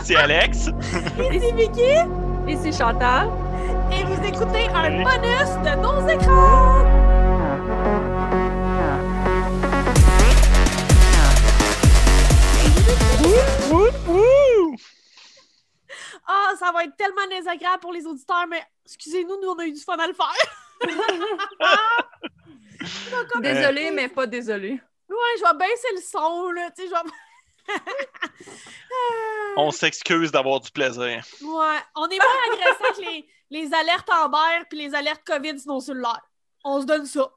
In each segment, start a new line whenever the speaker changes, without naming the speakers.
Ici Alex.
Ici Vicky.
Ici Chantal.
Et vous écoutez un bonus de nos écrans. Ah, ça va être tellement désagréable pour les auditeurs, mais excusez-nous, nous, on a eu du fun à le faire.
Désolée, mais pas désolée.
Ouais, je vais baisser le son, là. Tu sais, je vais.
On s'excuse d'avoir du plaisir.
Ouais, on est moins agressant que les, les alertes Amber puis les alertes COVID sur nos cellulaires. On se donne ça.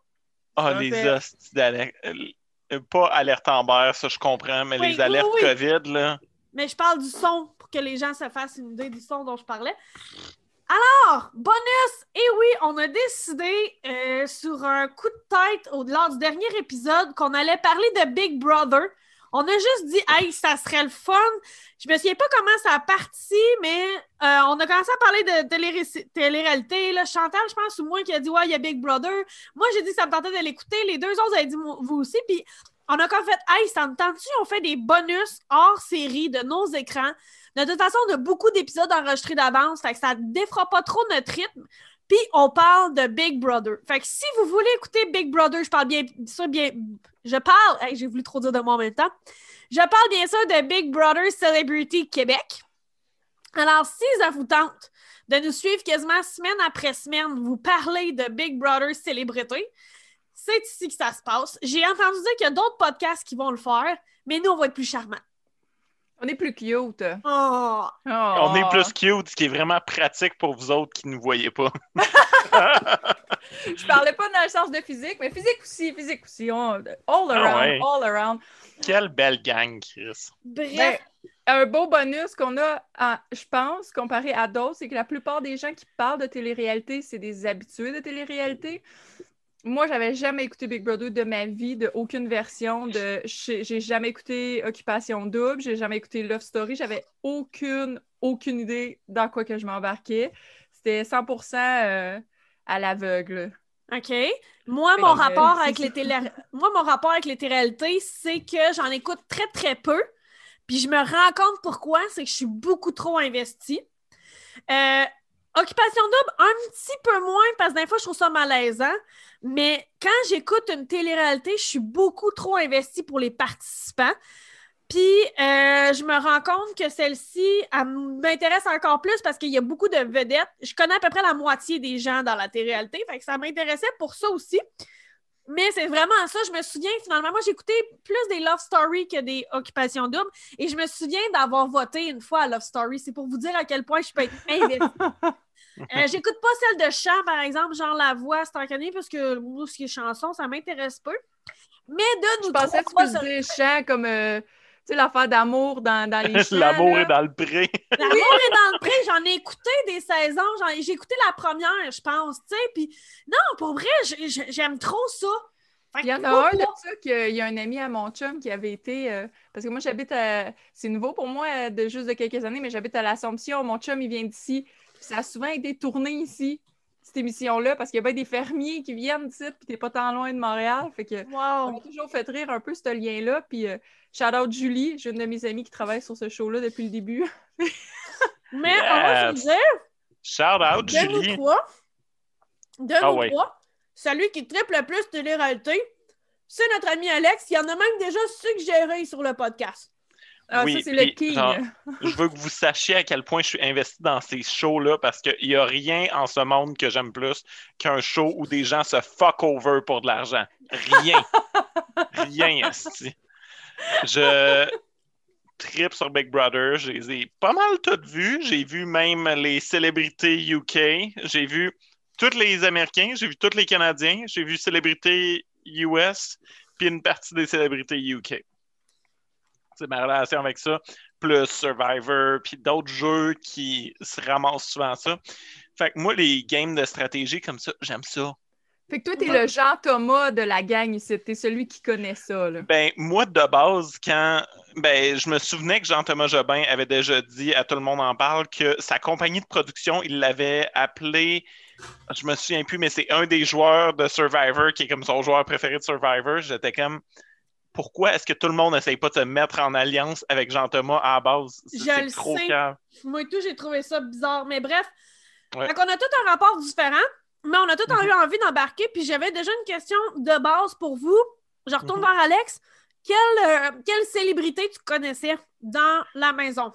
Ah, les hosties d'alerte. euh, Pas alerte Amber, ça je comprends, mais
Oui,
les alertes
oui, oui.
COVID, là.
Mais je parle du son pour que les gens se fassent une idée du son dont je parlais. Alors, bonus! Et oui, on a décidé euh, sur un coup de tête au, lors du dernier épisode qu'on allait parler de Big Brother. On a juste dit, hey, ça serait le fun. Je me souviens pas comment ça a parti, mais euh, on a commencé à parler de télé- télé-réalité. Chantal, je pense, ou moi, qui a dit, ouais, il y a Big Brother. Moi, j'ai dit, ça me tentait de l'écouter. Les deux autres avaient dit, vous aussi. Puis on a comme fait, hey, ça me tente-tu? On fait des bonus hors série de nos écrans. De toute façon, on a beaucoup d'épisodes enregistrés d'avance, fait que ça ne défera pas trop notre rythme. Puis on parle de Big Brother. Fait que si vous voulez écouter Big Brother, je parle bien bien. Je parle. J'ai voulu trop dire de moi en même temps. Je parle bien sûr de Big Brother Celebrity Québec. Alors, si ça vous tente de nous suivre quasiment semaine après semaine, vous parler de Big Brother Célébrité, c'est ici que ça se passe. J'ai entendu dire qu'il y a d'autres podcasts qui vont le faire, mais nous, on va être plus charmants.
On est plus cute.
Oh!
Oh.
On est plus cute, ce qui est vraiment pratique pour vous autres qui ne nous voyez pas.
Je parlais pas dans le sens de physique, mais physique aussi, physique aussi. On- all around,
Ah ouais.
all around.
Quelle belle gang, Chris.
Bref,
Ben, un beau bonus qu'on a, je pense, comparé à d'autres, c'est que la plupart des gens qui parlent de télé-réalité, c'est des habitués de télé-réalité. Moi, j'avais jamais écouté Big Brother de ma vie, de aucune version. De, j'ai jamais écouté Occupation Double, j'ai jamais écouté Love Story. J'avais aucune, aucune idée dans quoi que je m'embarquais. C'était 100% euh, à l'aveugle.
OK. Moi, mon
Mais,
rapport avec les télé... Moi, mon rapport avec les téléréalités, c'est que j'en écoute très, très peu. Puis je me rends compte pourquoi, c'est que je suis beaucoup trop investie. Euh, Occupation double, un petit peu moins, parce que des fois, je trouve ça malaisant. Mais quand j'écoute une télé-réalité, je suis beaucoup trop investie pour les participants. Puis, euh, je me rends compte que celle-ci, elle m'intéresse encore plus parce qu'il y a beaucoup de vedettes. Je connais à peu près la moitié des gens dans la télé-réalité, fait que ça m'intéressait pour ça aussi. Mais c'est vraiment ça. Je me souviens, finalement, moi, j'ai écouté plus des Love Story que des Occupations Doubles. Et je me souviens d'avoir voté une fois à Love Story. C'est pour vous dire à quel point je peux être. Euh, J'écoute pas celle de chant, par exemple, genre la voix instantanée, parce que moi, ce qui est chanson, ça m'intéresse peu. Mais de nous
Je pensais que tu dire chant comme euh, sais, l'affaire d'amour dans, dans les chants.
L'amour est dans le pré.
L'amour est dans le pré, j'en ai écouté des saisons, j'ai écouté la première, je pense, tu sais, puis non, pour vrai, j'ai- j'ai- j'aime trop ça.
Il y en a un de ça qu'il y a un ami à mon chum qui avait été. euh, parce que moi, j'habite à. C'est nouveau pour moi euh, de juste de quelques années, mais j'habite à l'Assomption. Mon chum, il vient d'ici. Ça a souvent été tourné ici, cette émission-là, parce qu'il y a bien des fermiers qui viennent ici, puis t'es pas tant loin de Montréal. Fait que. Ça
Wow.
m'a toujours fait rire un peu ce lien-là. Puis, euh, shout out Julie, j'ai une de mes amies qui travaille sur ce show-là depuis le début.
Mais on va se dire,
Shout out,
de nous
Julie.
trois, de
Ah
nous
ouais.
trois, celui qui triple le plus télé-réalité, c'est notre ami Alex. Il en a même déjà suggéré sur le podcast.
Ah,
Oui,
ça, c'est le king.
genre, Je veux que vous sachiez à quel point je suis investi dans ces shows-là parce qu'il n'y a rien en ce monde que j'aime plus qu'un show où des gens se fuck over pour de l'argent. Rien. rien, esti. Je trip sur Big Brother. Je les ai pas mal toutes vues. J'ai vu même les célébrités UK. J'ai vu tous les Américains. J'ai vu tous les Canadiens. J'ai vu célébrités US. Puis une partie des célébrités UK. Ma relation avec ça. Plus Survivor, puis d'autres jeux qui se ramassent souvent ça. Fait que moi, les games de stratégie comme ça, j'aime ça.
Fait que toi, t'es le Jean Thomas de la gang ici. T'es celui qui connaît ça, là.
Ben, moi, de base, quand. Ben, je me souvenais que Jean-Thomas Jobin avait déjà dit à Tout le monde en parle que sa compagnie de production, il l'avait appelé. Je me souviens plus, mais c'est un des joueurs de Survivor qui est comme son joueur préféré de Survivor. J'étais comme. Pourquoi est-ce que tout le monde n'essaye pas de se mettre en alliance avec Jean-Thomas à la base?
Je le
trop
sais. Moi et tout, j'ai trouvé ça bizarre. Mais bref,
Ouais.
Qu'on a tout un rapport différent, mais on a tout
Mhm.
eu envie d'embarquer. Puis j'avais déjà une question de base pour vous. Je retourne
Mhm.
vers Alex. Quelle, euh, quelle célébrité tu connaissais dans la maison?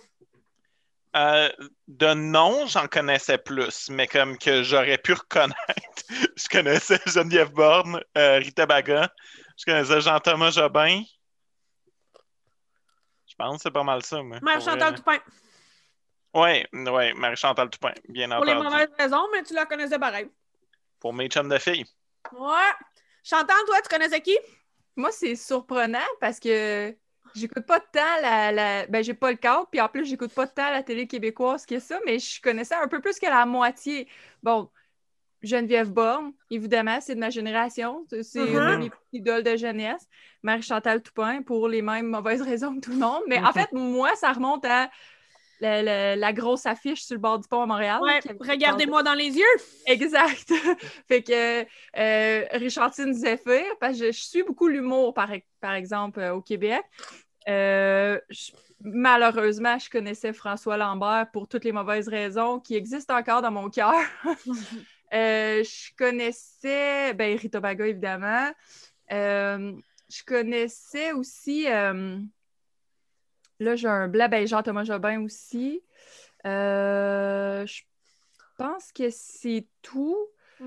Euh, de nom, j'en connaissais plus, mais comme que j'aurais pu reconnaître. je connaissais Geneviève Borne, euh, Rita Baga, je connaissais Jean-Thomas Jobin. Je pense que c'est pas mal ça, moi.
Mère
pour
Chantal
vrai.
Toupin.
Oui, ouais, Marie-Chantal Toupin, bien
Pour les
entendu.
mauvaises raisons, mais tu la connaissais pareil.
Pour mes chums de filles.
Ouais. Chantal, toi, tu connaissais qui?
Moi, c'est surprenant parce que j'écoute pas tant la, la- Ben, j'ai pas le câble, puis en plus, j'écoute pas tant la télé québécoise que ça, mais je connaissais un peu plus que la moitié. Bon, Geneviève Borne, évidemment, c'est de ma génération. C'est c'est une de mes idoles de jeunesse. Marie-Chantal Toupin, pour les mêmes mauvaises raisons que tout le monde. Mais en
Mhm.
fait, moi, ça remonte à la, la- la grosse affiche sur le bord du pont à Montréal.
Ouais. Regardez-moi dans les yeux.
Exact. fait que euh, Richardine Zephyr, parce que je, je suis beaucoup l'humour, par, par exemple, euh, au Québec. Euh, je- malheureusement, je connaissais François Lambert pour toutes les mauvaises raisons qui existent encore dans mon cœur. Euh, je connaissais ben, Rita Baga, évidemment. Euh, je connaissais aussi. euh, là, j'ai un blanc, ben, Jean-Thomas Jobin aussi. Je pense que c'est tout. Il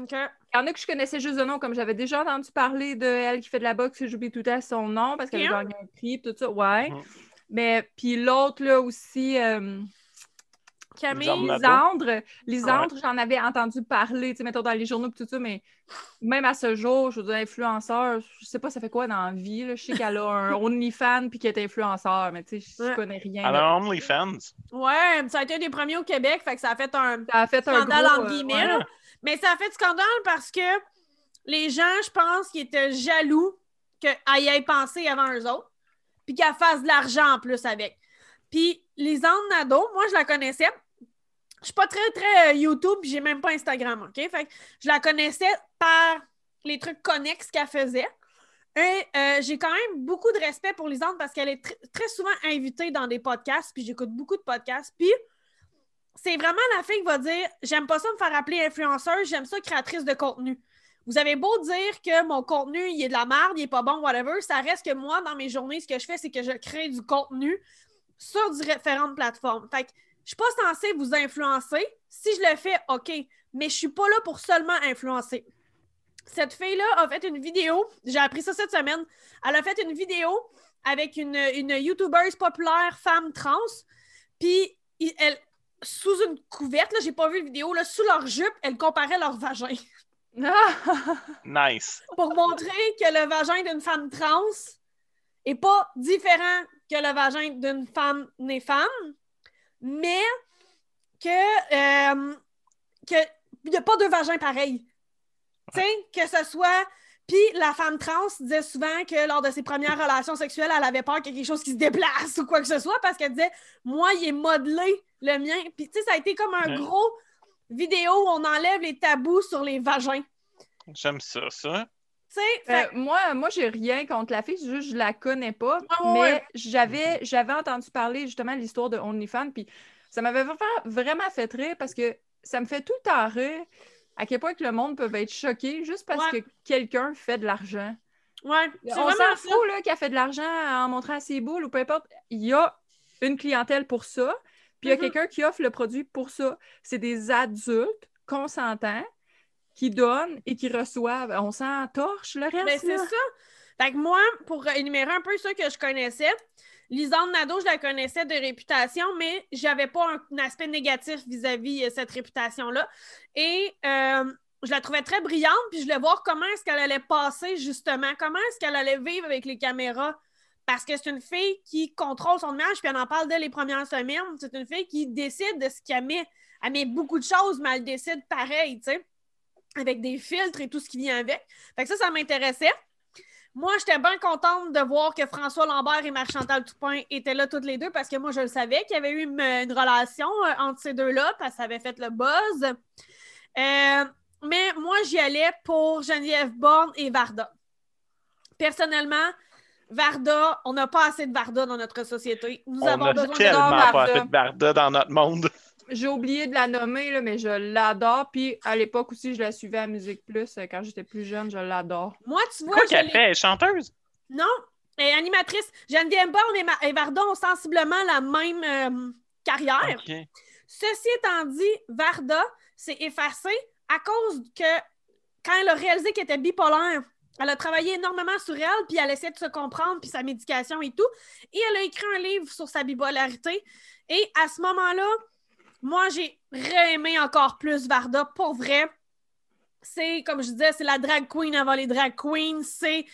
y en a que je connaissais juste de nom, comme j'avais déjà entendu parler de elle qui fait de la boxe, j'oublie tout à son nom parce qu'elle a gagné un prix, tout ça. Ouais.
Mhm.
Mais puis l'autre, là aussi, euh,
Camille.
Lisandre.
Lisandre, j'en avais entendu parler, tu sais, mettons dans les journaux et tout ça, mais même à ce jour, je veux dire, influenceur, je sais pas ça fait quoi dans la vie, là? Je sais qu'elle a un OnlyFans puis qu'elle est influenceur, mais tu sais, je
Ouais.
connais rien.
À
là.
la OnlyFans.
Ouais, ça a été un des premiers au Québec, fait que ça a fait un
Ça a fait un
scandale
gros,
entre
euh,
guillemets.
ouais.
Mais ça a fait scandale parce que les gens, je pense, qui étaient jaloux qu'elle y ait pensé avant eux autres, puis qu'elle fasse de l'argent en plus avec. Puis Lisande Nadeau, moi, je la connaissais. Je suis pas très, très euh, YouTube, j'ai même pas Instagram, OK? Fait que je la connaissais par les trucs connexes qu'elle faisait. Et euh, j'ai quand même beaucoup de respect pour Lisande parce qu'elle est tr- très souvent invitée dans des podcasts, puis j'écoute beaucoup de podcasts. Puis c'est vraiment la fille qui va dire J'aime pas ça me faire appeler influenceuse, j'aime ça créatrice de contenu. Vous avez beau dire que mon contenu, il est de la merde, il est pas bon, whatever, ça reste que moi, dans mes journées, ce que je fais, c'est que je crée du contenu sur différentes plateformes. Fait que je suis pas censée vous influencer. Si je le fais, OK. Mais je suis pas là pour seulement influencer. Cette fille-là a fait une vidéo, j'ai appris ça cette semaine. Elle a fait une vidéo avec une, une YouTubeuse populaire femme trans. Puis elle, sous une couverte, là, j'ai pas vu la vidéo, là, sous leur jupe, elle comparait leur vagin
Nice.
pour montrer que le vagin d'une femme trans est pas différent que le vagin d'une femme née femme, mais que euh, que il n'y a pas deux vagins pareils. Tu sais, que ce soit. Puis la femme trans disait souvent que lors de ses premières relations sexuelles, elle avait peur qu'il y ait quelque chose qui se déplace ou quoi que ce soit parce qu'elle disait Moi, il est modelé le mien. Puis tu sais, ça a été comme un
Ouais.
gros vidéo où on enlève les tabous sur les vagins.
J'aime ça, ça.
Euh, moi, moi j'ai rien contre la fille, juste je la connais pas.
Ouais,
mais
ouais.
j'avais j'avais entendu parler justement de l'histoire de OnlyFans, puis ça m'avait vra- vraiment fait rire parce que ça me fait tout le temps rire à quel point que le monde peut être choqué juste parce
Ouais.
que quelqu'un fait de l'argent.
ouais, c'est
On
vraiment
s'en fout là, qu'elle fait de l'argent en montrant ses boules ou peu importe. Il y a une clientèle pour ça, puis il y a
Mhm.
quelqu'un qui offre le produit pour ça. C'est des adultes consentants qui donnent et qui reçoivent. On s'en torche le reste.
Ben, c'est ça. Fait que moi, pour énumérer un peu ceux que je connaissais, Lisande Nadeau, je la connaissais de réputation, mais j'avais pas un, un aspect négatif vis-à-vis de cette réputation-là. Et euh, je la trouvais très brillante, puis je voulais voir comment est-ce qu'elle allait passer, justement, comment est-ce qu'elle allait vivre avec les caméras? Parce que c'est une fille qui contrôle son image, puis elle en parle dès les premières semaines. C'est une fille qui décide de ce qu'elle met. Elle met beaucoup de choses, mais elle décide pareil, tu sais, avec des filtres et tout ce qui vient avec. Fait que ça, ça m'intéressait. Moi, j'étais bien contente de voir que François Lambert et Marie-Chantal Toupin étaient là toutes les deux parce que moi, je le savais qu'il y avait eu une, une relation euh, entre ces deux-là parce que ça avait fait le buzz. Euh, mais moi, j'y allais pour Geneviève Borne et Varda. Personnellement, Varda, on n'a pas assez de Varda dans notre société. Nous
On
avons
a
besoin de
tellement
Varda.
pas fait de Barda dans notre monde.
J'ai oublié de la nommer, là, mais je l'adore. Puis à l'époque aussi, je la suivais à Musique Plus. euh, Quand j'étais plus jeune, je l'adore.
Moi, tu vois,
Quoi qu'elle fait? Elle est chanteuse?
Non, elle est animatrice. Geneviève Borne et, Ma- et Varda ont sensiblement la même euh, carrière. Ceci étant dit, Varda s'est effacée à cause que quand elle a réalisé qu'elle était bipolaire, elle a travaillé énormément sur elle, puis elle essayait de se comprendre, puis sa médication et tout. Et elle a écrit un livre sur sa bipolarité. Et à ce moment-là, moi, j'ai réaimé encore plus Varda, pour vrai. C'est, comme je disais, c'est la drag queen avant les drag queens. C'est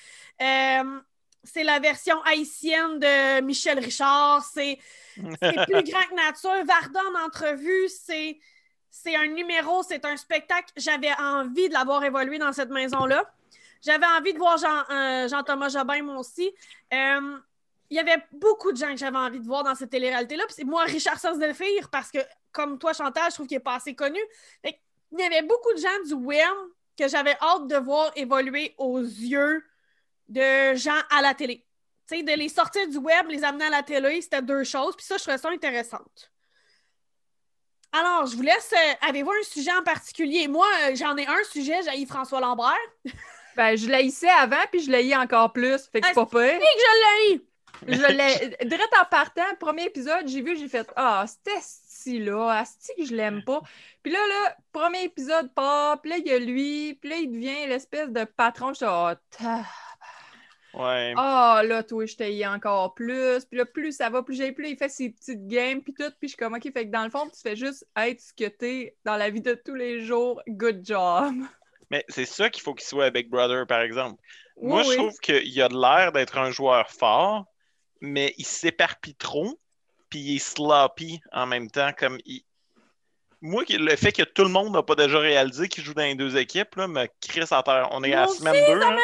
euh, c'est la version haïtienne de Michel Richard. C'est plus grand que nature. Varda en entrevue, c'est c'est un numéro, c'est un spectacle. J'avais envie de l'avoir évolué dans cette maison-là. J'avais envie de voir Jean, euh, Jean-Thomas Jobin, moi aussi. Euh, il y avait beaucoup de gens que j'avais envie de voir dans cette télé-réalité-là. Moi, Richard Delphire, parce que, comme toi, Chantal, je trouve qu'il n'est pas assez connu. Fait il y avait beaucoup de gens du web que j'avais hâte de voir évoluer aux yeux de gens à la télé. Tu sais, de les sortir du web, les amener à la télé, c'était deux choses. Puis ça, je trouvais ça intéressante. Alors, je vous laisse. euh, Avez-vous un sujet en particulier? Moi, euh, j'en ai un sujet, j'ai François Lambert.
Ben, je l'haïssais avant, puis je l'haïs encore plus. Fait que c'est pas pire.
Et que je l'ai!
Je l'ai. Direct en partant, premier épisode, j'ai vu, j'ai fait Ah, c'était style-là, asti que je l'aime pas. Puis là, là, premier épisode part, puis là, il y a lui, puis là, il devient l'espèce de patron. Je suis Ah,
Ouais.
Ah, là, toi, je t'haïs encore plus. Puis là, plus ça va, plus j'ai plus, il fait ses petites games, puis tout. Puis je suis comme, OK, fait que dans le fond, tu fais juste être ce que t'es dans la vie de tous les jours. Good job.
Mais c'est ça qu'il faut qu'il soit à Big Brother, par exemple. Moi,
Oui,
je trouve qu'il a de l'air d'être un joueur fort, mais il s'éparpille trop, puis il est sloppy en même temps. Comme il... Moi, le fait que tout le monde n'a pas déjà réalisé qu'il joue dans les deux équipes là, me crisse à terre. On est à la semaine
aussi,
2.
ça
là.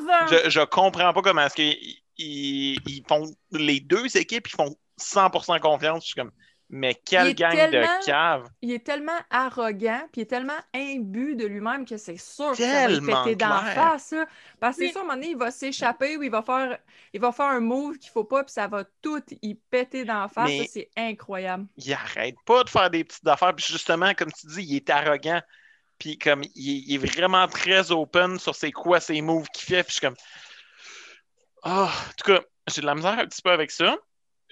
m'énerve!
Je, je comprends pas comment est-ce qu'ils ils, ils font. Les deux équipes, ils font 100% confiance. Je suis comme, mais quelle gang de caves.
Il est tellement arrogant, puis il est tellement imbu de lui-même que c'est sûr que ça va lui péter
clair.
face. là. Parce que
Oui.
c'est sûr, à un moment donné, il va s'échapper ou il va faire, il va faire un move qu'il faut pas, puis ça va tout y péter dans la face.
Mais-
ça, C'est incroyable.
il arrête pas de faire des petites affaires. Puis justement, comme tu dis, il est arrogant. Puis comme il, il est vraiment très open sur c'est quoi ses moves qu'il fait. Puis je suis comme. Ah, en tout cas, j'ai de la misère un petit peu avec ça.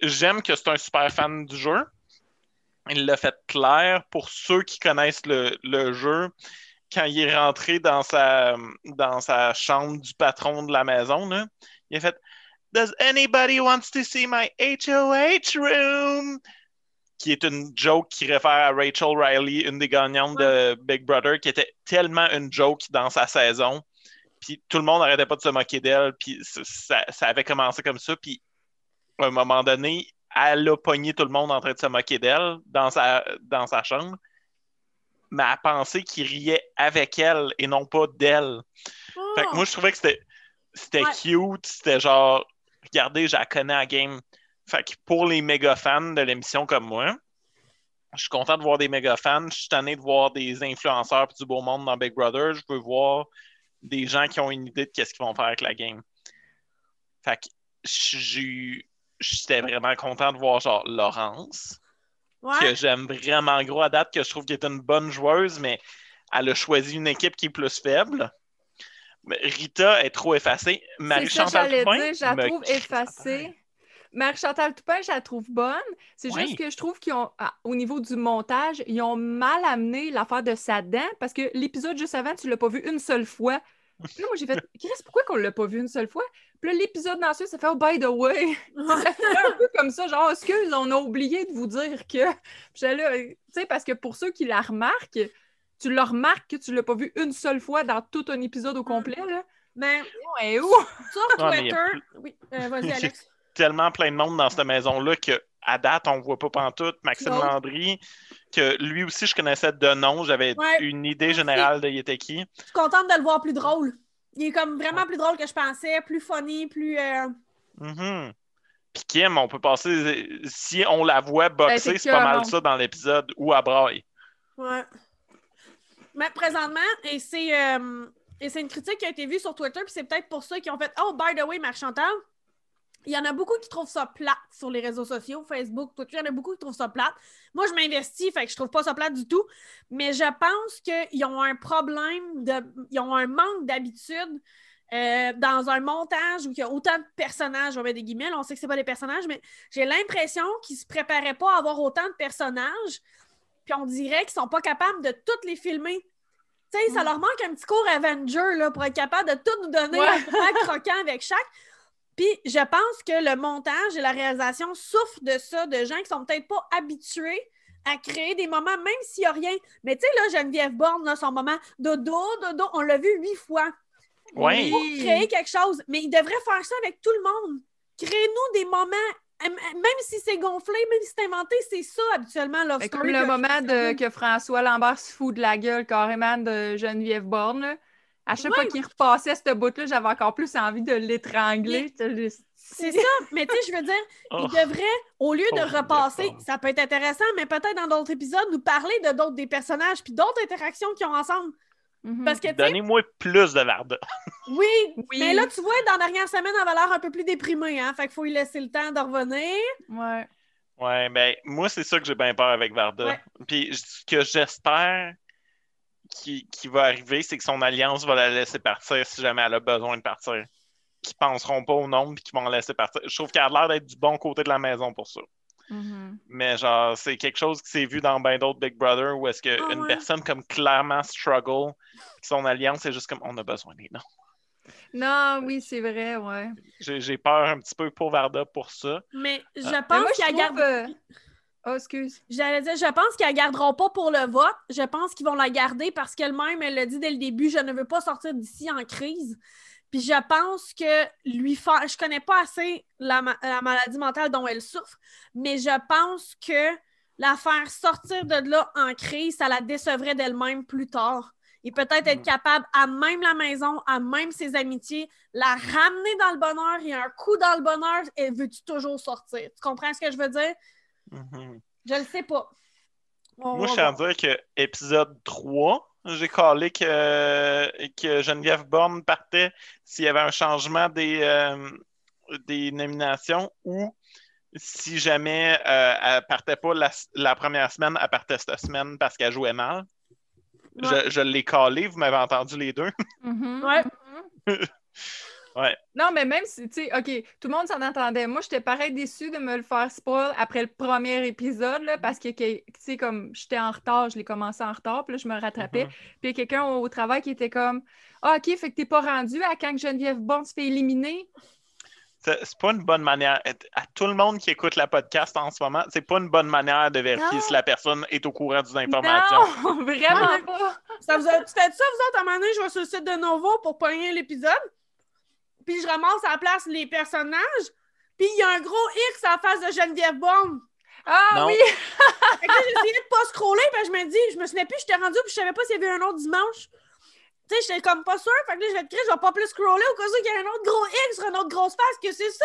J'aime que c'est un super fan du jeu. Il l'a fait clair pour ceux qui connaissent le, le jeu. Quand il est rentré dans sa, dans sa chambre du patron de la maison, là, il a fait Does anybody wants to see my HOH room? qui est une joke qui réfère à Rachel Riley, une des gagnantes de Big Brother, qui était tellement une joke dans sa saison. Puis tout le monde n'arrêtait pas de se moquer d'elle. Puis ça, ça- ça avait commencé comme ça. Puis à un moment donné, elle a pogné tout le monde en train de se moquer d'elle dans sa, dans sa chambre. Mais elle pensait qu'il riait avec elle et non pas d'elle. Fait que moi, je trouvais que c'était, c'était
Ouais.
cute. C'était genre, regardez, je la connais à game. Fait que pour les méga fans de l'émission comme moi, je suis content de voir des méga fans. Je suis tanné de voir des influenceurs et du beau monde dans Big Brother. Je veux voir des gens qui ont une idée de qu'est-ce qu'ils vont faire avec la game. Fait que j'ai- j'étais vraiment content de voir genre Laurence,
Ouais.
que j'aime vraiment gros à date, que je trouve qu'elle est une bonne joueuse, mais elle a choisi une équipe qui est plus faible. Rita est trop effacée. Marie-Chantal Toupin?
dire, je la trouve effacée. Marie-Chantal Toupin, je la trouve bonne. C'est juste que je trouve ont, ah, au niveau du montage, ils ont mal amené l'affaire de sa dent parce que l'épisode juste avant, tu l'as pas vu une seule fois. Puis là, moi, j'ai fait, Chris, pourquoi qu'on l'a pas vu une seule fois? Puis là, l'épisode ensuite, ça fait, oh, by the way. ça fait un peu comme ça, genre, excuse, on a oublié de vous dire que. Puis j'étais là, tu sais, parce que pour ceux qui la remarquent, tu le remarques que tu l'as pas vu une seule fois dans tout un épisode au complet, là.
Mais
Ouais, où?
sur
Ah, mais il y
Twitter.
a
Oui, euh, vas-y, Alex.
tellement plein de monde dans cette maison-là que à date, on voit pas pantoute. Maxime
Non.
Landry, que lui aussi, je connaissais de nom. J'avais
Ouais.
une idée générale de était qui.
Je suis contente de le voir plus drôle. Il est comme vraiment plus drôle que je pensais, plus funny, plus. euh,
Mhm. Puis Kim, on peut passer. Si on la voit
Ben,
boxer,
c'est
c'est pas mal ça dans l'épisode ou à braille.
Ouais. Mais présentement, et c'est euh, et c'est une critique qui a été vue sur Twitter, puis c'est peut-être pour ça qu'ils ont fait Oh, by the way, Marc Chantal, Il y en a beaucoup qui trouvent ça plate sur les réseaux sociaux, Facebook, Twitter. Il y en a beaucoup qui trouvent ça plate. Moi, je m'investis, fait que je trouve pas ça plate du tout. Mais je pense qu'ils ont un problème, de, ils ont un manque d'habitude euh, dans un montage où il y a autant de personnages, on va mettre des guillemets, là, on sait que c'est pas des personnages, mais j'ai l'impression qu'ils se préparaient pas à avoir autant de personnages. Puis on dirait qu'ils sont pas capables de toutes les filmer. Tu sais, ça leur manque un petit cours Avenger là, pour être capable de tout nous donner
Ouais.
un croquant avec chaque. Puis je pense que le montage et la réalisation souffrent de ça, de gens qui sont peut-être pas habitués à créer des moments, même s'il n'y a rien. Mais tu sais, là, Geneviève Borne, là, son moment dodo, dodo, on l'a vu huit fois.
Ouais.
Pour créer quelque chose. Mais il devrait faire ça avec tout le monde. Créez-nous des moments, même si c'est gonflé, même si c'est inventé, c'est ça habituellement, Love Story.
comme le moment de, que François Lambert se fout de la gueule carrément de Geneviève Borne. À chaque fois qu'il repassait ce bout-là, j'avais encore plus envie de l'étrangler.
C'est ça, mais tu sais, je veux dire,
Oh.
il devrait, au lieu de
Pauvre
repasser,
Borne.
ça peut être intéressant, mais peut-être dans d'autres épisodes, nous parler de d'autres des personnages puis d'autres interactions qu'ils ont ensemble.
Mhm.
Parce que,
Donnez-moi plus de Varda.
oui,
Oui.
mais là, tu vois, dans la dernière semaine, elle avait l'air un peu plus déprimée, hein, fait qu'il faut lui laisser le temps de revenir.
Ouais.
Ouais, ben, moi, c'est ça que j'ai bien peur avec Varda.
Ouais.
Puis, ce que j'espère qui, qui va arriver, c'est que son alliance va la laisser partir si jamais elle a besoin de partir. Qu'ils penseront pas au nombre puis qu'ils vont la laisser partir. Je trouve qu'elle a l'air d'être du bon côté de la maison pour ça.
Mhm.
Mais genre, c'est quelque chose qui s'est vu dans bien d'autres Big Brother où est-ce qu'une
Ah ouais.
personne comme clairement struggle, son alliance est juste comme on a besoin des noms.
Non, oui, c'est vrai, ouais.
J'ai j'ai peur un petit peu pour Varda pour ça.
Mais je.
Mais
pense qu'elle
trouve,
garde.
Oh, excuse.
J'allais dire, je pense qu'ils la garderont pas pour le vote. Je pense qu'ils vont la garder parce qu'elle-même, elle l'a dit dès le début, je ne veux pas sortir d'ici en crise. Puis je pense que lui faire. Je connais pas assez la, ma- la maladie mentale dont elle souffre, mais je pense que la faire sortir de là en crise, ça la décevrait d'elle-même plus tard. Et peut-être être
Mm.
capable, à même la maison, à même ses amitiés, la ramener dans le bonheur et un coup dans le bonheur, et veux-tu toujours sortir? Tu comprends ce que je veux dire?
Mhm.
Je le sais pas. On
Moi, je tiens à
voir.
dire que épisode 3, j'ai collé que, que Geneviève Borne partait s'il y avait un changement des, euh, des nominations ou si jamais euh, elle partait pas la, la première semaine, elle partait cette semaine parce qu'elle jouait mal.
Ouais.
Je, je l'ai collé, vous m'avez entendu les deux.
Mhm.
Ouais.
Ouais.
Non, mais même si, tu sais, OK, tout le monde s'en attendait. Moi, j'étais pareil déçue de me le faire spoil après le premier épisode, là, parce que, tu sais, comme j'étais en retard, je l'ai commencé en retard, puis là, je me rattrapais. Puis il y a quelqu'un au, au travail qui était comme Ah, OK, fait que t'es pas rendu à quand que Geneviève Borne se fait éliminer.
C'est pas une bonne manière. À tout le monde qui écoute la podcast en ce moment, c'est pas une bonne manière de vérifier
Non.
si la personne est au courant d'une information.
Non, vraiment pas.
Ça vous a... Tu fais ça, vous autres, à un moment donné, je vais sur le site de Novo pour pogner l'épisode. Puis je ramasse à la place les personnages. Puis il y a un gros X à la face de Geneviève Borne.
Ah
Non.
oui!
Fait que essayé de pas scroller, puis je me dis, je me souvenais plus, j'étais rendue, puis je savais pas s'il y avait un autre dimanche. Tu sais, j'étais comme pas sûre. Fait que là, je vais te crier, je vais pas plus scroller au cas où il y a un autre gros X sur une autre grosse face, que c'est ça!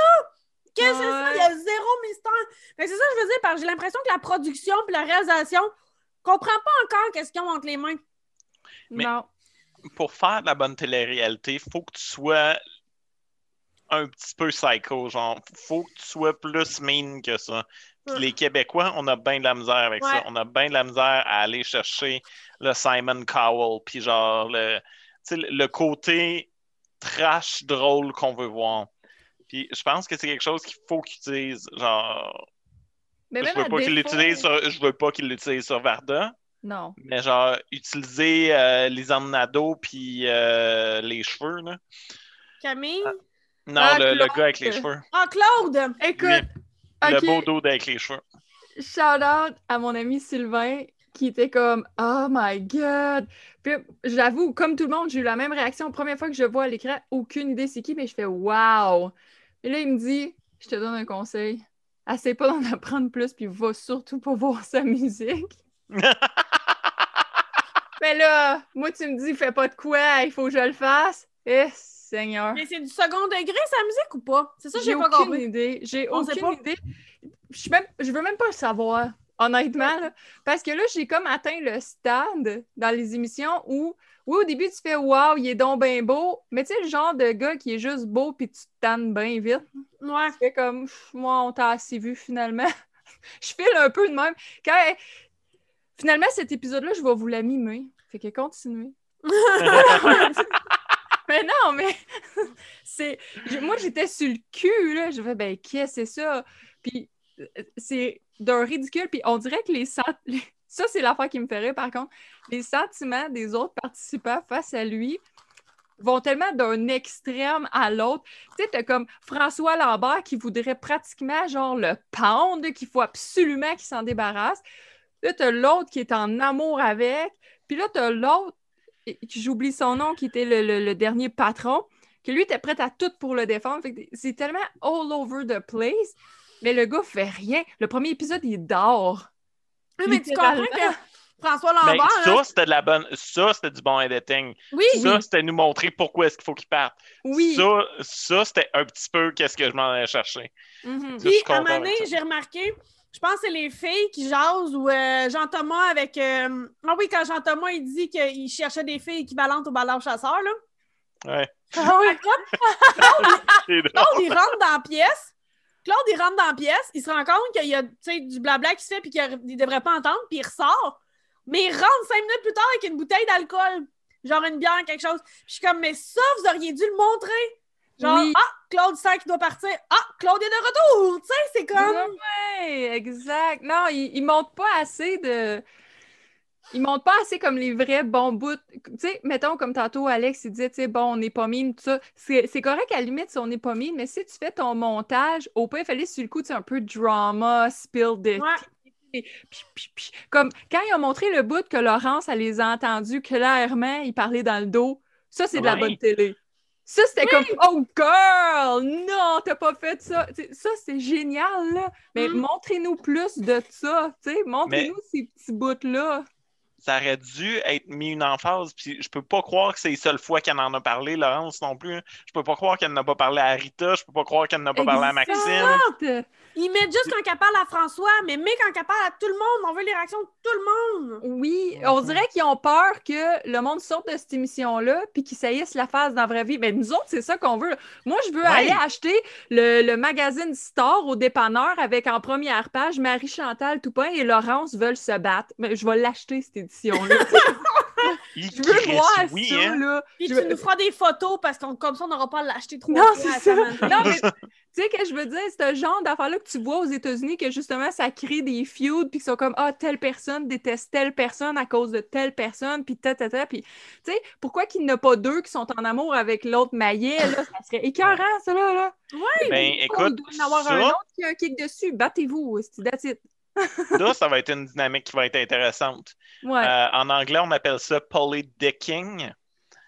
Qu'est-ce que c'est ça? Il y a zéro mystère. Fait que c'est ça que je veux dire, parce que j'ai l'impression que la production puis la réalisation comprend pas encore qu'est-ce qu'ils ont entre les mains.
Mais-
Non.
pour faire de la bonne télé-réalité, faut que tu sois un petit peu psycho, genre, faut que tu sois plus mean que ça. Puis les Québécois, on a bien de la misère avec ça. On a bien de la misère à aller chercher le Simon Cowell, puis genre, le, le côté trash drôle qu'on veut voir. Puis je pense que c'est quelque chose qu'il faut qu'ils utilisent, genre,
Mais
je veux pas qu'ils
défaut-
l'utilisent sur, je veux pas qu'ils l'utilisent sur Varda,
Non.
mais genre, utiliser euh, les Nadeau puis euh, les cheveux, là.
Camille?
Non,
Ah,
le, gars avec les cheveux.
Ah, Claude!
Écoute,
Lui, Le beau dos avec les cheveux.
shout out à mon ami Sylvain qui était comme Oh my god! Puis j'avoue, comme tout le monde, j'ai eu la même réaction. Première fois que je vois à l'écran, aucune idée c'est qui, mais je fais Wow! Et là, il me dit Je te donne un conseil. Essaye pas d'en apprendre plus, puis va surtout pas voir sa musique. Mais là, moi, tu me dis, fais pas de quoi, il faut que je le fasse. Eh, Seigneur.
Mais c'est du second degré, sa musique, ou pas? C'est ça
J'ai
j'ai pas
aucune
compris.
idée. J'ai
On sait
aucune idée. Je, suis même, je veux même pas le savoir, honnêtement. là. parce que là, j'ai comme atteint le stade dans les émissions où, Oui, au début, tu fais Waouh, il est donc bien beau. Mais tu sais, le genre de gars qui est juste beau puis tu te tannes bien vite.
Ouais.
Tu fais comme Moi, on t'a assez vu finalement. je file un peu de même. Quand, Finalement, cet épisode-là, je vais vous la mimer. Fait que continuez. mais non, mais c'est. Moi, j'étais sur le cul, là. Je fais, ben, qu'est-ce que c'est ça? Puis euh, c'est d'un ridicule. Puis on dirait que les. Ça, c'est l'affaire qui me rire, par contre. Les sentiments des autres participants face à lui vont tellement d'un extrême à l'autre. Tu sais, t'as comme François Lambert qui voudrait pratiquement, genre, le pendre, qu'il faut absolument qu'il s'en débarrasse. Là, t'as l'autre qui est en amour avec. Puis là, t'as l'autre, j'oublie son nom, qui était le, le- le dernier patron, que lui était prêt à tout pour le défendre. C'est tellement all over the place. Mais le gars fait rien. Le premier épisode, il dort.
Oui, mais tu comprends que François
Ben,
Lambert,
ça,
là,
c'était de la bonne. Ça, c'était du bon editing.
oui,
Ça, c'était nous montrer pourquoi est-ce qu'il faut qu'il parte.
Oui.
Ça, ça c'était un petit peu qu'est-ce que je m'en allais chercher.
Mhm.
Ça, je
Puis, à un moment donné,
ça.
j'ai remarqué, je pense que c'est les filles qui jasent ou euh, Jean-Thomas avec. euh, Ah oui, quand Jean-Thomas, il dit qu'il cherchait des filles équivalentes au ballon chasseur, là.
Ouais.
Ah
drôle.
Claude, il rentre dans la pièce. Claude, il rentre dans la pièce. Il se rend compte qu'il y a du blabla qui se fait puis qu'il ne devrait pas entendre. Puis il ressort. Mais il rentre cinq minutes plus tard avec une bouteille d'alcool. Genre une bière, quelque chose. Puis je suis comme, mais ça, vous auriez dû le montrer. Genre,
Oui.
ah, Claude sent qu'il doit partir. Ah, Claude est de retour. Tu sais, c'est comme.
Ouais, exact. Non, il, il montre pas assez de. Il montre pas assez comme les vrais bons bouts. Tu sais, mettons comme tantôt, Alex, il disait, tu sais, bon, on n'est pas mine, tout ça. C'est c'est correct à la limite si on n'est pas mine, mais si tu fais ton montage, au point, il fallait sur le coup, tu sais, un peu drama, spill de
Ouais.
Comme quand ils ont montré le bout que Laurence, elle les a entendus clairement, ils parlaient dans le dos. Ça, c'est de la bonne télé. Ça, c'était comme Oh girl! Non, t'as pas fait ça! Ça, c'est génial, là! Mais
Mm.
montrez-nous plus de ça, tu sais, montrez-nous ces petits bouts-là.
Ça aurait dû être mis une emphase. Puis je peux pas croire que c'est la seule fois qu'elle en a parlé, Laurence non plus. Je peux pas croire qu'elle n'a pas parlé à Rita. Je peux pas croire qu'elle n'a pas parlé à Maxime.
Ils mettent juste quand elle parle à François, mais mais quand elle parle à tout le monde, on veut les réactions de tout le monde.
Oui, on dirait qu'ils ont peur que le monde sorte de cette émission-là puis qu'ils saillissent la face dans la vraie vie. Mais nous autres, c'est ça qu'on veut. Moi, je veux
Ouais.
aller acheter le, le magazine Star au dépanneur avec en première page Marie-Chantal Toupin et Laurence veulent se battre. Mais je vais l'acheter, cette
Il
je veux voir
oui,
ça,
hein.
là.
Puis
Je
tu
veux-
nous feras des photos parce que comme ça, on n'aura pas à l'acheter trop.
Non, c'est ça. Non, mais tu sais que je veux dire, c'est un genre d'affaire-là que tu vois aux États-Unis que justement ça crée des feuds puis qu'ils sont comme ah telle personne déteste telle personne à cause de telle personne puis ta ta ta puis tu sais pourquoi qu'il n'y en a pas deux qui sont en amour avec l'autre maillet là? Ça serait écœurant ça là là.
Ben, écoute,
il doit y en avoir
ça-
un autre qui a un kick dessus battez-vous c'est that's it.
Là, ça va être une dynamique qui va être intéressante.
Ouais.
Euh, en anglais, on appelle ça polydicking.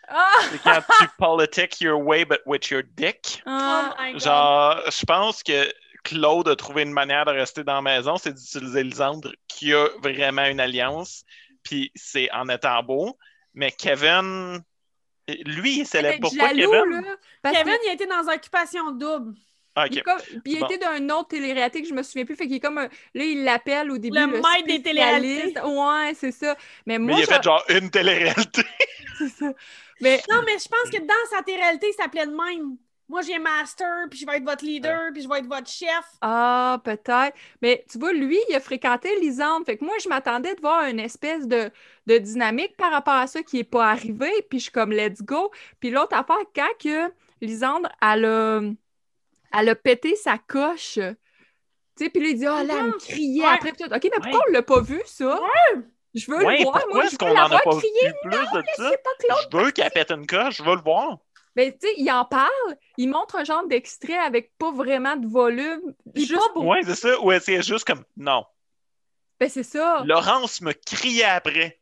Ah!
C'est quand tu politic your way, but with your dick.
Ah!
Oh.
Genre, je pense que Claude a trouvé une manière de rester dans la maison, c'est d'utiliser Lisandre qui a vraiment une alliance, puis c'est en étant beau. Mais Kevin, lui, il célèbre pourquoi
jaloux,
Kevin?
là, parce
Kevin,
que-
il a été dans Occupation Double.
Ah,
Il, comme- puis il
Bon.
était d'un autre télé-réalité que je me souviens plus. Fait qu'il est comme un- Là, il l'appelle au début.
Le maître des
spécialiste. Ouais, c'est ça. Mais
Mais
moi,
il a
je-
fait genre une télé-réalité.
c'est ça. Mais
Non, mais je pense que dans sa réalité, il s'appelait de même. Moi, j'ai master, puis je vais être votre leader, puis je vais être votre chef.
ah, peut-être. Mais tu vois, lui, il a fréquenté Lisandre. Fait que moi, je m'attendais de voir une espèce de, de dynamique par rapport à ça qui n'est pas arrivé. Puis je suis comme, let's go. Puis l'autre affaire, quand que Lisandre, elle a, elle a pété sa coche. Tu sais, puis là, il dit, ah là, elle me criait
Ouais.
après. puis tout. OK, mais pourquoi on l'a pas vu, ça? Je veux
Ouais,
le voir. Moi, je veux
qu'on en a
l'avoir
pas
crié.
vu plus de ça?
C'est pas.
Je veux qu'elle pète une coche, je veux le voir.
Mais tu sais, il en parle, il montre un genre d'extrait avec pas vraiment de volume. Juste
pas
pour.
Ouais, c'est ça. Ou elle c'est juste comme non.
Ben, c'est ça.
Laurence me criait après.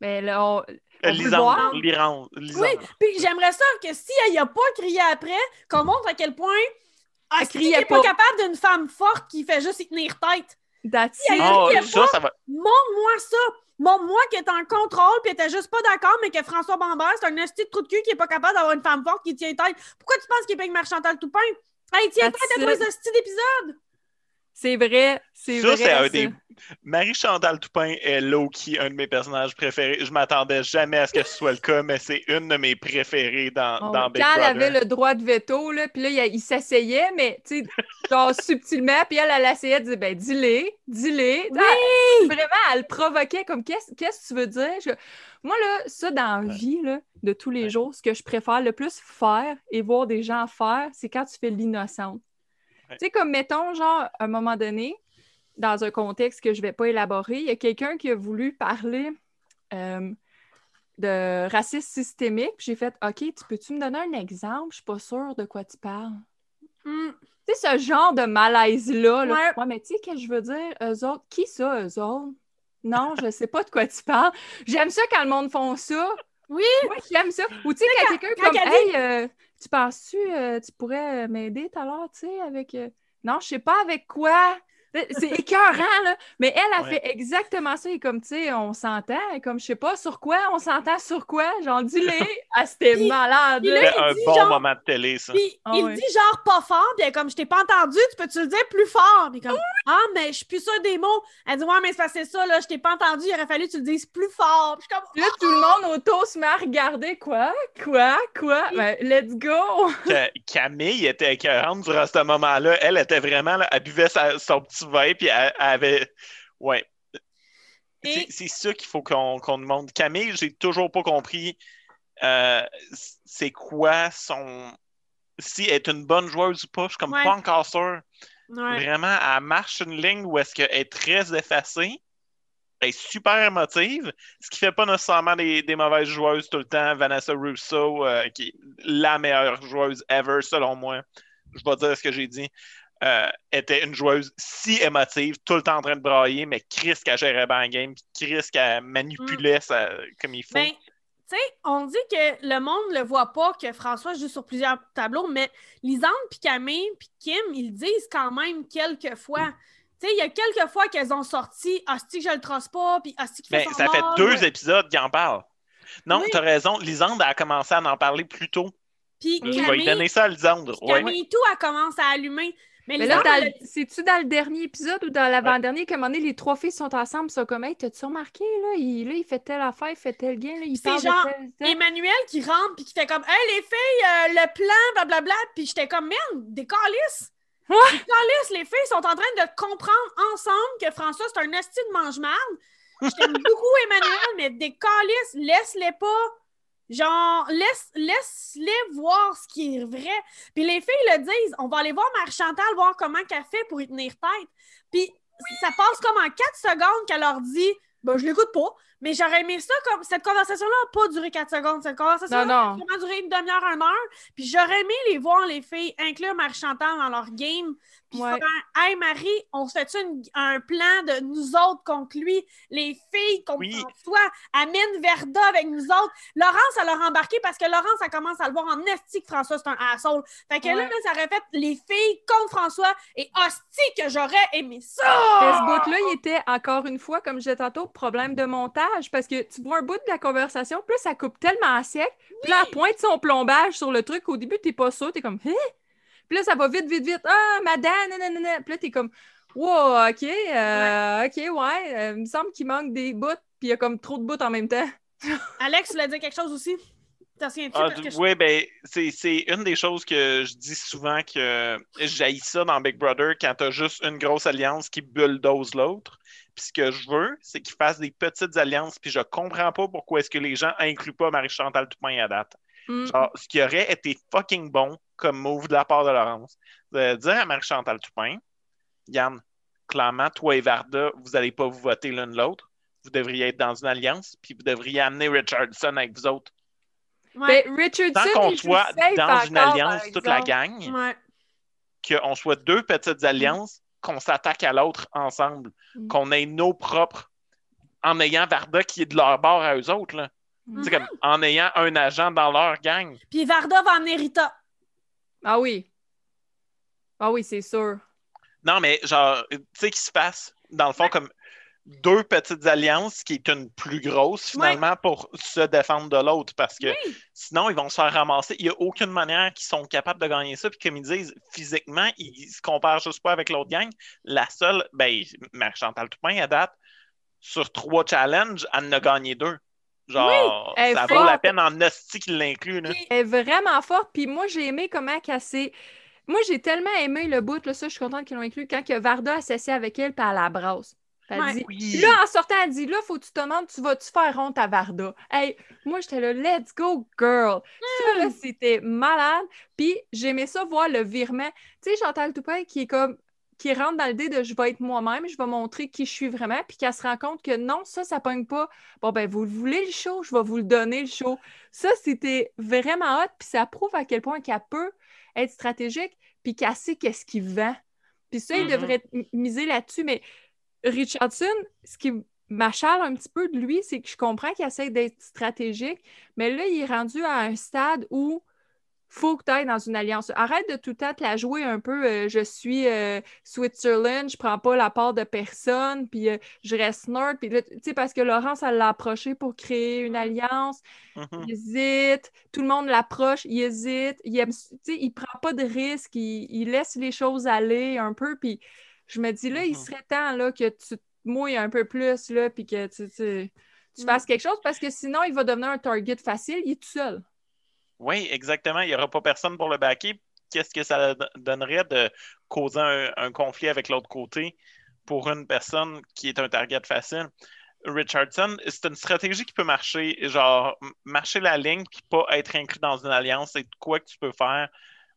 Mais là, on-
Euh, Lisandre,
voir.
Lisandre.
Oui, puis j'aimerais ça que si elle a pas crié après, qu'on montre à quel point ah,
Elle
si est pas
pas.
capable d'une femme forte qui fait juste y tenir tête.
that's
Si
Ah,
criait
ça,
pas.
ça va.
Montre-moi ça. Montre-moi qu'elle est en contrôle, puis était juste pas d'accord, mais que François Bambert, c'est un esti de trou de cul qui est pas capable d'avoir une femme forte qui tient tête. Pourquoi tu penses qu'il est avec Marc-Chantal Toupin? Hey, tiens
That's
tête à toi,
it.
ce
C'est vrai, c'est
Ça,
vrai.
c'est un
ça.
des. Marie-Chantal Toupin est low-key un de mes personnages préférés. Je m'attendais jamais à ce que ce soit le cas, mais c'est une de mes préférées dans,
Oh,
dans Big
quand elle avait le droit de veto, là, puis là, il, il s'asseyait, mais tu sais, genre subtilement, puis elle, elle essayait de dire, ben, dis-les, dis-les. Elle- Vraiment, elle le provoquait comme, qu'est-ce qu'est-ce que tu veux dire? Je- Moi, là, ça, dans la
Ouais.
vie, là, de tous les
Ouais.
jours, ce que je préfère le plus faire et voir des gens faire, c'est quand tu fais l'innocente.
Ouais.
Tu sais, comme, mettons, genre, à un moment donné, dans un contexte que je vais pas élaborer, il y a quelqu'un qui a voulu parler euh, de racisme systémique. J'ai fait OK, tu peux-tu me donner un exemple? Je suis pas sûre de quoi tu parles.
Hmm.
Tu sais, ce genre de malaise-là. Là.
Ouais.
mais tu sais, que je veux dire, eux autres, qui ça, eux autres? Non, je sais pas de quoi tu parles. J'aime ça quand le monde font ça.
Oui.
J'aime ça. Ou tu sais, quand quelqu'un
quand
comme
elle
Hey, euh, tu penses-tu, euh, tu pourrais m'aider tout à l'heure, tu sais, avec. euh, Non, je sais pas avec quoi. C'est écœurant, là. Mais elle a
Ouais.
fait exactement ça. Et comme, tu sais, on s'entend. Et comme, je sais pas sur quoi, on s'entend sur quoi? Genre, dis-les. Ah, c'était malade.
C'était
il
un
dit
bon
genre-
moment de télé, ça.
Puis
Ah
il dit genre pas fort, puis elle est comme je t'ai pas entendu, tu peux-tu le dire plus fort? Puis comme Ah, mais je suis plus sûre des mots. Elle dit Ouais, mais c'est ça, là, je t'ai pas entendu, il aurait fallu que tu le dises plus fort. Puis je comme
Là, tout le monde autour se met à regarder. Quoi? Quoi? Quoi? Ben, let's go!
Camille était écœurante durant ce moment-là. Elle était vraiment, là, elle buvait sa- son petit vin, puis elle, elle avait. Ouais.
Et-
C'est ça qu'il faut qu'on montre. Camille, j'ai toujours pas compris euh, c'est quoi son. Si elle est une bonne joueuse ou pas, je suis comme
Ouais.
pas encore sûr.
Ouais.
Vraiment, elle marche une ligne où est-ce qu'elle est très effacée. Elle est super émotive, ce qui fait pas nécessairement des, des mauvaises joueuses tout le temps. Vanessa Russo, euh, qui est la meilleure joueuse ever, selon moi. Je vais dire ce que j'ai dit. Euh, était une joueuse si émotive, tout le temps en train de brailler, mais Chris qu'elle gérait bien la game, Chris qu'elle manipulait ça, comme il faut.
Ben, tu sais, on dit que le monde ne le voit pas, que François joue sur plusieurs tableaux, mais Lisande, puis Camille, puis Kim, ils disent quand même quelques fois. Tu sais, il y a quelques fois qu'elles ont sorti « Hostie que je le trosse pas », puis « Hostie qui fait
Ben, ça fait deux épisodes qu'il en parle. Non,
Oui.
t'as raison. Lisande a commencé à en parler plus tôt.
Puis.
Je vais lui
Camille,
donner ça à Lisandre.
puis
Ouais.
Camille tout, elle commence à allumer. Mais,
Mais là, le- c'est-tu dans le dernier épisode ou dans l'avant-dernier qu'à un moment donné, les trois filles sont ensemble, sont comme, hey, t'as-tu remarqué, là, il, là, il fait telle affaire, il fait tel gain, là, il
C'est
parle
genre
de tel, tel.
Emmanuel qui rentre puis qui fait comme Hey les filles, euh, le plan, blablabla. Puis j'étais comme Merde, des calices!
Ouais.
Des calices, les filles sont en train de comprendre ensemble que François, c'est un esti de mange-marde. J'aime beaucoup Emmanuel, mais des calices, laisse-les pas. Genre, laisse, laisse-les voir ce qui est vrai. Puis les filles le disent, on va aller voir Marie-Chantal, voir comment qu'elle fait pour y tenir tête. Puis ça passe comme en quatre secondes qu'elle leur dit ben, je l'écoute pas, mais j'aurais aimé ça comme cette conversation-là n'a pas duré quatre secondes. Cette conversation-là
Non,
a vraiment duré une demi-heure, une heure. Puis j'aurais aimé les voir, les filles, inclure Marie-Chantal dans leur game. Puis
Ouais.
faire Hey Marie, on se fait une- un plan de nous autres contre lui, les filles contre
Oui.
François, amène Verda avec nous autres. Laurence, elle a embarqué parce que Laurence, elle commence à le voir en esti que François, c'est un asshole. Fait que là,
Ouais.
là, ça aurait fait les filles contre François et hostie que j'aurais aimé ça!
Ce bout-là, il était encore une fois, comme je disais tantôt, problème de montage parce que tu vois un bout de la conversation, plus ça coupe tellement à sec, puis là, elle pointe son plombage sur le truc. Au début, t'es pas sûr, t'es comme, hé? Puis là, ça va vite, vite, vite. Ah, madame, nanana. Puis là, t'es comme, wow, OK, euh, OK, ouais. euh, il me semble qu'il manque des bouts, puis il y a comme trop de bouts en même temps.
Alex, tu voulais dire quelque chose aussi? T'en souviens-tu?
Ah,
Parce que je-
Oui, ben, c'est c'est une des choses que je dis souvent que j'haïs ça dans Big Brother quand t'as juste une grosse alliance qui bulldoze l'autre. Puis ce que je veux, c'est qu'ils fassent des petites alliances. Puis je comprends pas pourquoi est-ce que les gens incluent pas Marie-Chantal Toupin à date.
Mm.
Genre, ce qui aurait été fucking bon comme move de la part de Laurence, de dire à Marie-Chantal Toupin, Yann, clairement, toi et Varda, vous n'allez pas vous voter l'un l'autre. Vous devriez être dans une alliance, puis vous devriez amener Richardson avec vous autres.
Ouais.
Ben, Richardson,
Tant qu'on soit dans une alliance, toute la gang,
Ouais.
qu'on soit deux petites alliances, qu'on s'attaque à l'autre ensemble,
Mm.
qu'on ait nos propres, en ayant Varda qui est de leur bord à eux autres, là.
Mm.
Comme en ayant un agent dans leur gang.
Puis Varda va emmener Rita.
Ah oui. Ah oui, c'est sûr.
Non, mais genre, tu sais, qu'il se passe, dans le fond, comme deux petites alliances qui est une plus grosse finalement pour se défendre de l'autre parce que sinon ils vont se faire ramasser. Il n'y a aucune manière qu'ils sont capables de gagner ça. Puis comme ils disent, physiquement, ils se comparent juste pas avec l'autre gang. La seule, ben, Marie-Chantal Toupin, à date, sur trois challenges, elle en a gagné deux. Genre, ça vaut la peine en hostie qu'il l'inclut.
Elle est vraiment forte. Puis moi, j'ai aimé comment s'est. Moi, j'ai tellement aimé le bout, là, ça, je suis contente qu'ils l'ont inclus, quand que Varda s'assit avec elle, puis elle la brasse. Dit, Là, en sortant, elle dit Là, faut que tu te demandes, tu vas-tu faire honte à Varda? Hey, moi, j'étais là, let's go, girl. Ça, là, hmm. c'était malade. Puis, j'aimais ça voir le virement. Tu sais, Chantal Toupin qui est comme qui rentre dans l'idée de je vais être moi-même, je vais montrer qui je suis vraiment, puis qu'elle se rend compte que non, ça, ça pogne pas. Bon, ben, vous voulez le show, je vais vous le donner, le show. Ça, c'était vraiment hot, puis ça prouve à quel point qu'elle peut être stratégique, puis qu'elle sait qu'est-ce qu'il vend. Puis ça, il mm-hmm. devrait miser là-dessus, mais Richardson, ce qui m'achale un petit peu de lui, c'est que je comprends qu'il essaie d'être stratégique, mais là, il est rendu à un stade où faut que tu ailles dans une alliance. Arrête de tout le temps te la jouer un peu. Euh, je suis euh, Switzerland, je prends pas la part de personne, puis euh, je reste nerd. Puis tu sais, parce que Laurence, elle l'a approché pour créer une alliance. Mm-hmm. Il hésite, tout le monde l'approche, il hésite. Il aime, il prend pas de risques, il, laisse les choses aller un peu. Puis je me dis, là, il mm-hmm. serait temps là, que tu te mouilles un peu plus, là, puis que tu, tu mm. fasses quelque chose, parce que sinon, il va devenir un target facile. Il est tout seul.
Oui, exactement. Il n'y aura pas personne pour le backer. Qu'est-ce que ça donnerait de causer un, conflit avec l'autre côté pour une personne qui est un target facile? Richardson, c'est une stratégie qui peut marcher, genre marcher la ligne puis pas être inclus dans une alliance. C'est quoi que tu peux faire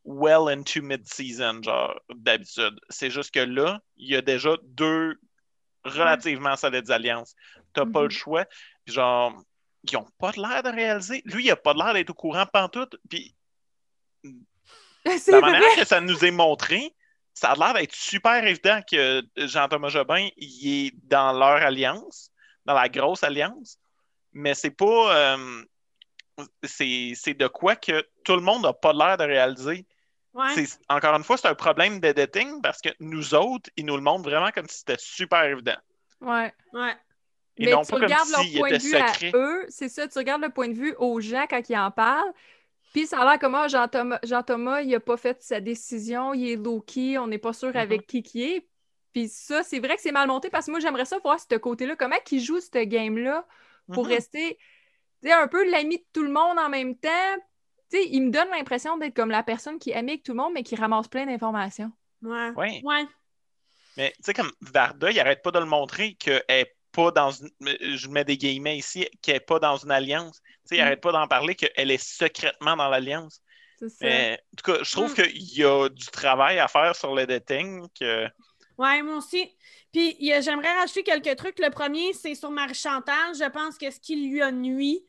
well into mid-season, genre d'habitude. C'est juste que là, il y a déjà deux relativement solides alliances. Tu n'as pas le mm-hmm. choix. Genre, qui n'ont pas l'air de réaliser. Lui, il n'a pas l'air d'être au courant pantoute. Puis, la manière que ça nous est montré, ça a l'air d'être super évident que Jean-Thomas Jobin il est dans leur alliance, dans la grosse alliance. Mais c'est pas. Euh, c'est de quoi que tout le monde n'a pas l'air de réaliser. Encore une fois, c'est un problème d'editing parce que nous autres, ils nous le montrent vraiment comme si c'était super évident.
Ouais.
Ouais
mais tu regardes leur point de vue à eux, c'est ça, tu regardes le point de vue aux gens quand ils en parlent, puis ça a l'air comme ah, Jean-Thomas, Jean il n'a pas fait sa décision, il est low-key, on n'est pas sûr mm-hmm. avec qui qui est. Puis ça, c'est vrai que c'est mal monté parce que moi, j'aimerais ça voir ce côté-là, comment il joue ce game-là pour mm-hmm. rester un peu l'ami de tout le monde en même temps. Sais, il me donne l'impression d'être comme la personne qui est amie avec tout le monde, mais qui ramasse plein d'informations.
Ouais.
ouais.
ouais.
Mais tu sais, comme Varda, il arrête pas de le montrer qu'elle est pas dans une, je mets des guillemets ici, qui n'est pas dans une alliance. Tu sais, il n'arrête mm. pas d'en parler qu'elle est secrètement dans l'alliance. Mais, en tout cas, je trouve mm. qu'il y a du travail à faire sur le dating. Que...
Ouais, moi aussi. Puis j'aimerais rajouter quelques trucs. Le premier, c'est sur Marie-Chantal. Je pense que ce qui lui a nuit,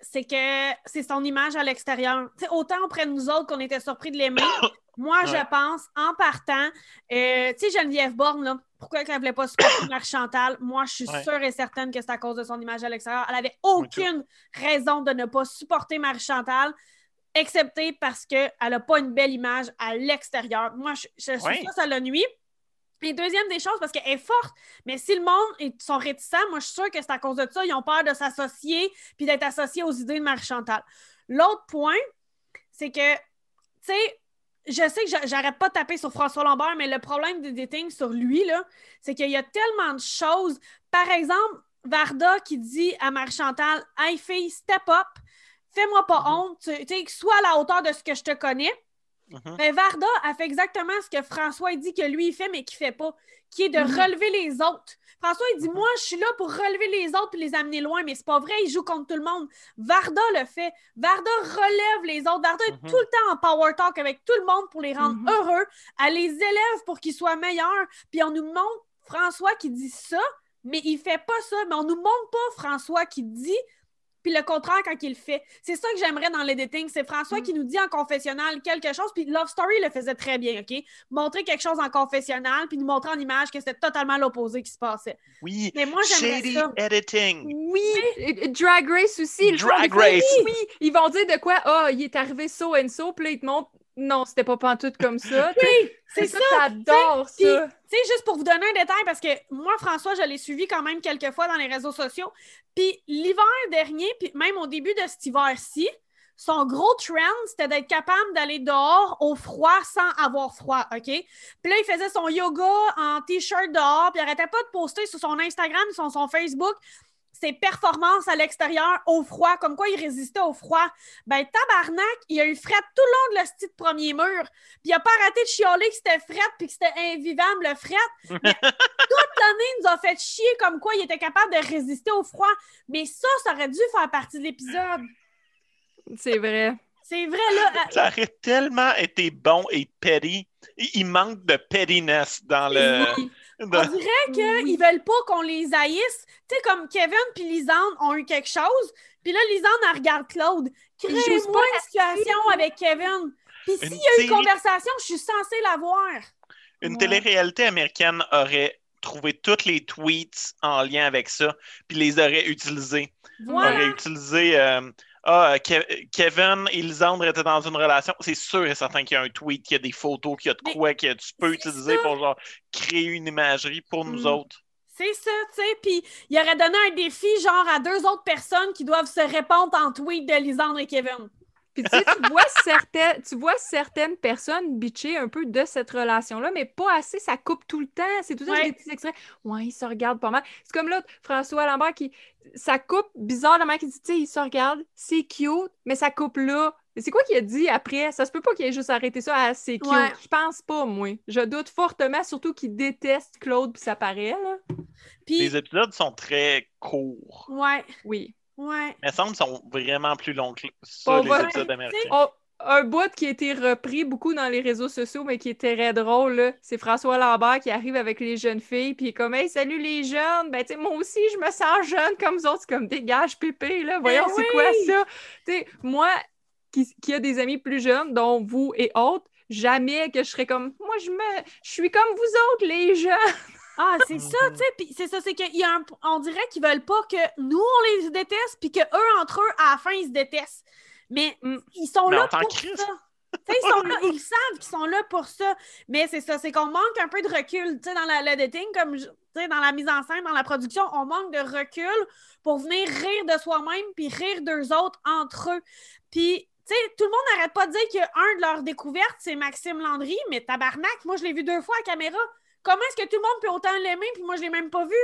c'est que c'est son image à l'extérieur. Autant auprès de nous autres qu'on était surpris de l'aimer, moi, je pense, en partant, euh, tu sais, Geneviève Borne, là, pourquoi elle ne voulait pas supporter Marie Chantal? Moi, je suis sûre et certaine que c'est à cause de son image à l'extérieur. Elle n'avait aucune raison de ne pas supporter Marie Chantal, excepté parce qu'elle n'a pas une belle image à l'extérieur. Moi, je, je suis sûre que ça la nuit. Et deuxième des choses, parce qu'elle est forte, mais si le monde est, sont réticents, moi, je suis sûre que c'est à cause de ça. Ils ont peur de s'associer puis d'être associés aux idées de Marie Chantal. L'autre point, c'est que, tu sais, je sais que j'arrête pas de taper sur François Lambert, mais le problème du dating sur lui, là, c'est qu'il y a tellement de choses. Par exemple, Varda qui dit à Marie-Chantal Hey fille, step up, fais-moi pas mhm. honte, tu sois à la hauteur de ce que je te connais. Mhm. Mais Varda a fait exactement ce que François dit que lui il fait, mais qu'il fait pas, qui est de mhm. relever les autres. François, il dit Moi, je suis là pour relever les autres et les amener loin, mais c'est pas vrai, il joue contre tout le monde. Varda le fait. Varda relève les autres. Varda est tout le temps en power talk avec tout le monde pour les rendre heureux. Elle les élève pour qu'ils soient meilleurs. Puis on nous montre François qui dit ça, mais il fait pas ça. Mais on nous montre pas François qui dit puis le contraire quand il le fait. C'est ça que j'aimerais dans l'editing. C'est François mm. qui nous dit en confessionnal quelque chose, puis Love Story le faisait très bien, OK? Montrer quelque chose en confessionnal, puis nous montrer en image que c'était totalement l'opposé qui se passait.
Oui, Mais moi, Shady ça. editing.
Oui, Drag Race aussi.
Drag Race.
Oui, ils vont dire de quoi, ah, oh, il est arrivé so and so, puis là, ils te montrent Non, c'était pas pantoute comme ça.
Oui, c'est ça.
J'adore ça.
tu sais, juste pour vous donner un détail, parce que moi, François, je l'ai suivi quand même quelques fois dans les réseaux sociaux. Puis l'hiver dernier, puis même au début de cet hiver-ci, son gros trend, c'était d'être capable d'aller dehors au froid sans avoir froid, OK? Puis là, il faisait son yoga en T-shirt dehors, puis il arrêtait pas de poster sur son Instagram, sur son Facebook, ses performances à l'extérieur au froid, comme quoi il résistait au froid. Ben, tabarnak, il a eu fret tout le long de le style premier mur. Puis il a pas arrêté de chialer que c'était fret puis que c'était invivable le fret. Mais toute l'année, il nous a fait chier comme quoi il était capable de résister au froid. Mais ça, ça aurait dû faire partie de l'épisode.
C'est vrai.
C'est vrai, là. euh,
Ça aurait tellement été bon et petty. Il il manque de pettiness dans le.
Oui.
On dirait qu'ils
Oui.
veulent pas qu'on les haïsse. Tu sais, comme Kevin puis Lisande ont eu quelque chose, puis là, Lisande, elle regarde Claude. Crée-moi
pas
une situation avec Kevin. Puis s'il
Une
y a eu
série-
conversation, je suis censée la voir.
Une
Ouais.
télé-réalité américaine aurait trouvé tous les tweets en lien avec ça, puis les aurait utilisés.
Voilà.
Aurait utilisé euh, Ah, Ke- Kevin et Lisandre étaient dans une relation. C'est sûr et certain qu'il y a un tweet, qu'il y a des photos, qu'il y a de quoi que tu peux utiliser
ça.
pour genre créer une imagerie pour nous
Mm.
autres.
C'est ça, tu sais. Puis il aurait donné un défi, genre, à deux autres personnes qui doivent se répondre en tweet de Lisandre et Kevin.
Puis tu sais, tu vois, certaines, tu vois certaines personnes bitcher un peu de cette relation-là, mais pas assez, ça coupe tout le temps. C'est tout le temps
Ouais.
des petits extraits. Ouais, ils se regardent pas mal. C'est comme là, François Lambert qui. Ça coupe bizarrement, qui dit, tu sais, ils se regardent, c'est cute, mais ça coupe là. Mais C'est quoi qu'il a dit après? Ça se peut pas qu'il ait juste arrêté ça à c'est cute.
Ouais.
Je pense pas, moi. Je doute fortement, surtout qu'il déteste Claude, puis ça paraît, là.
Puis,
Les épisodes sont très courts.
ouais,
Oui.
Ouais.
Mais semble sont vraiment plus longs que ça, les épisodes américains.
Oh, un bout qui a été repris beaucoup dans les réseaux sociaux, mais qui était très drôle, c'est François Lambert qui arrive avec les jeunes filles, puis il est comme Hey, salut les jeunes! Ben, tu sais, moi aussi, je me sens jeune comme vous autres, c'est comme dégage pépé, là, voyons,
Ben
c'est
oui!
quoi ça? Tu sais, moi, qui, qui a des amis plus jeunes, dont vous et autres, jamais que je serais comme moi, je me je suis comme vous autres, les jeunes!
Ah, c'est ça, tu sais. Puis c'est ça, c'est qu'il y a un... On dirait qu'ils veulent pas que nous, on les déteste, puis que eux entre eux, à la fin, ils se détestent. Mais
Mm.
ils sont
Mais
là pour ça. Ils, sont là, ils savent qu'ils sont là pour ça. Mais c'est ça, c'est qu'on manque un peu de recul. Tu sais, dans la, le dating, comme je- tu sais, dans la mise en scène, dans la production, on manque de recul pour venir rire de soi-même puis rire d'eux autres entre eux. Puis, tu sais, tout le monde n'arrête pas de dire qu'un de leurs découvertes, c'est Maxime Landry, mais tabarnak, moi, je l'ai vu deux fois à caméra. Comment est-ce que tout le monde peut autant l'aimer puis moi, je l'ai même pas vu?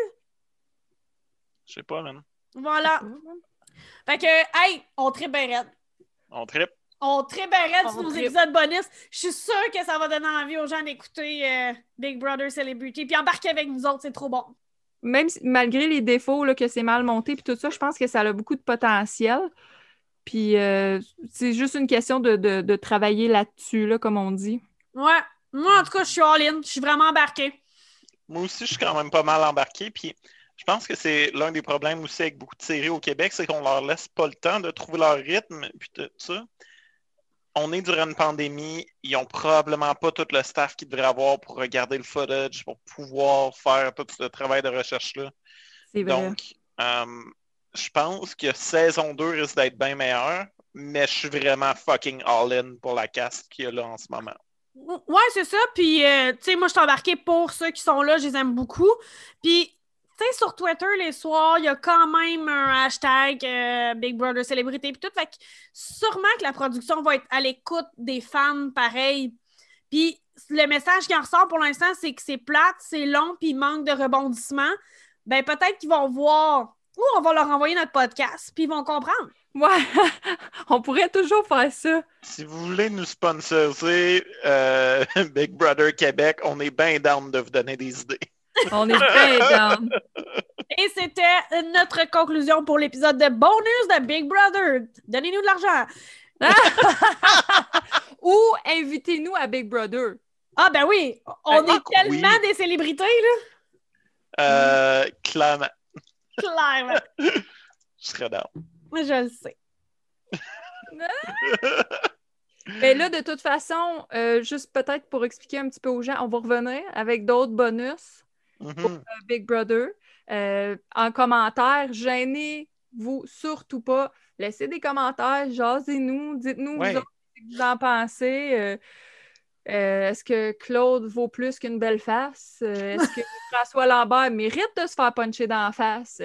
Je sais pas, man.
Voilà. Fait que, hey, on tripe bien raide.
On tripe.
On tripe bien raide sur nos épisodes bonus. Je suis sûre que ça va donner envie aux gens d'écouter euh, Big Brother Celebrity. Puis embarquer avec nous autres, c'est trop bon.
Même si- malgré les défauts, là, que c'est mal monté, puis tout ça, je pense que ça a beaucoup de potentiel. Puis euh, c'est juste une question de, de- de travailler là-dessus, là, comme on dit.
Ouais. Moi, en tout cas, je suis all-in. Je suis vraiment embarquée.
Moi aussi, je suis quand même pas mal embarqué. Puis je pense que c'est l'un des problèmes aussi avec beaucoup de séries au Québec, c'est qu'on leur laisse pas le temps de trouver leur rythme. Puis tout ça. On est durant une pandémie. Ils ont probablement pas tout le staff qu'ils devraient avoir pour regarder le footage, pour pouvoir faire tout ce travail de recherche-là.
C'est vrai.
Donc, euh, je pense que saison 2 risque d'être bien meilleure, mais je suis vraiment fucking all-in pour la cast qu'il y a là en ce moment.
Ouais, c'est ça. Puis, euh, tu sais, moi, je suis embarquée pour ceux qui sont là. Je les aime beaucoup. Puis, tu sais, sur Twitter, les soirs, il y a quand même un hashtag euh, Big Brother Célébrité puis tout. Fait que sûrement que la production va être à l'écoute des fans pareil. Puis, le message qui en ressort pour l'instant, c'est que c'est plate, c'est long, puis il manque de rebondissement. Ben, peut-être qu'ils vont voir ou on va leur envoyer notre podcast, puis ils vont comprendre.
Ouais, on pourrait toujours faire ça.
Si vous voulez nous sponsoriser euh, Big Brother Québec, on est bien down de vous donner des idées.
On est bien down.
Et c'était notre conclusion pour l'épisode de bonus de Big Brother. Donnez-nous de l'argent.
Ou invitez-nous à Big Brother.
Ah ben oui, on
Ah,
est tellement
oui.
des célébrités, là.
Euh, clairement,
Clairement.
je serais down.
Moi, je le sais.
Mais là, de toute façon, euh, juste peut-être pour expliquer un petit peu aux gens, on va revenir avec d'autres bonus
Mhm.
euh, Big Brother. Euh, en commentaire, gênez-vous surtout pas. Laissez des commentaires, jasez-nous, dites-nous
Ouais.
vous autres, que vous en pensez. Euh, euh, Est-ce que Claude vaut plus qu'une belle face? Euh, Est-ce que François Lambert mérite de se faire puncher dans la face?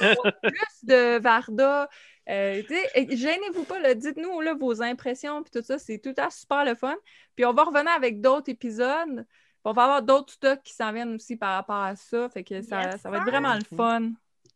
Vaut plus de Varda? Euh, Gênez-vous pas, dites-nous vos impressions puis tout ça, c'est tout à super le fun. Puis on va revenir avec d'autres épisodes. On va avoir d'autres stocks qui s'en viennent aussi par rapport à ça. Fait que ça,
Yes,
ça va être vraiment le fun.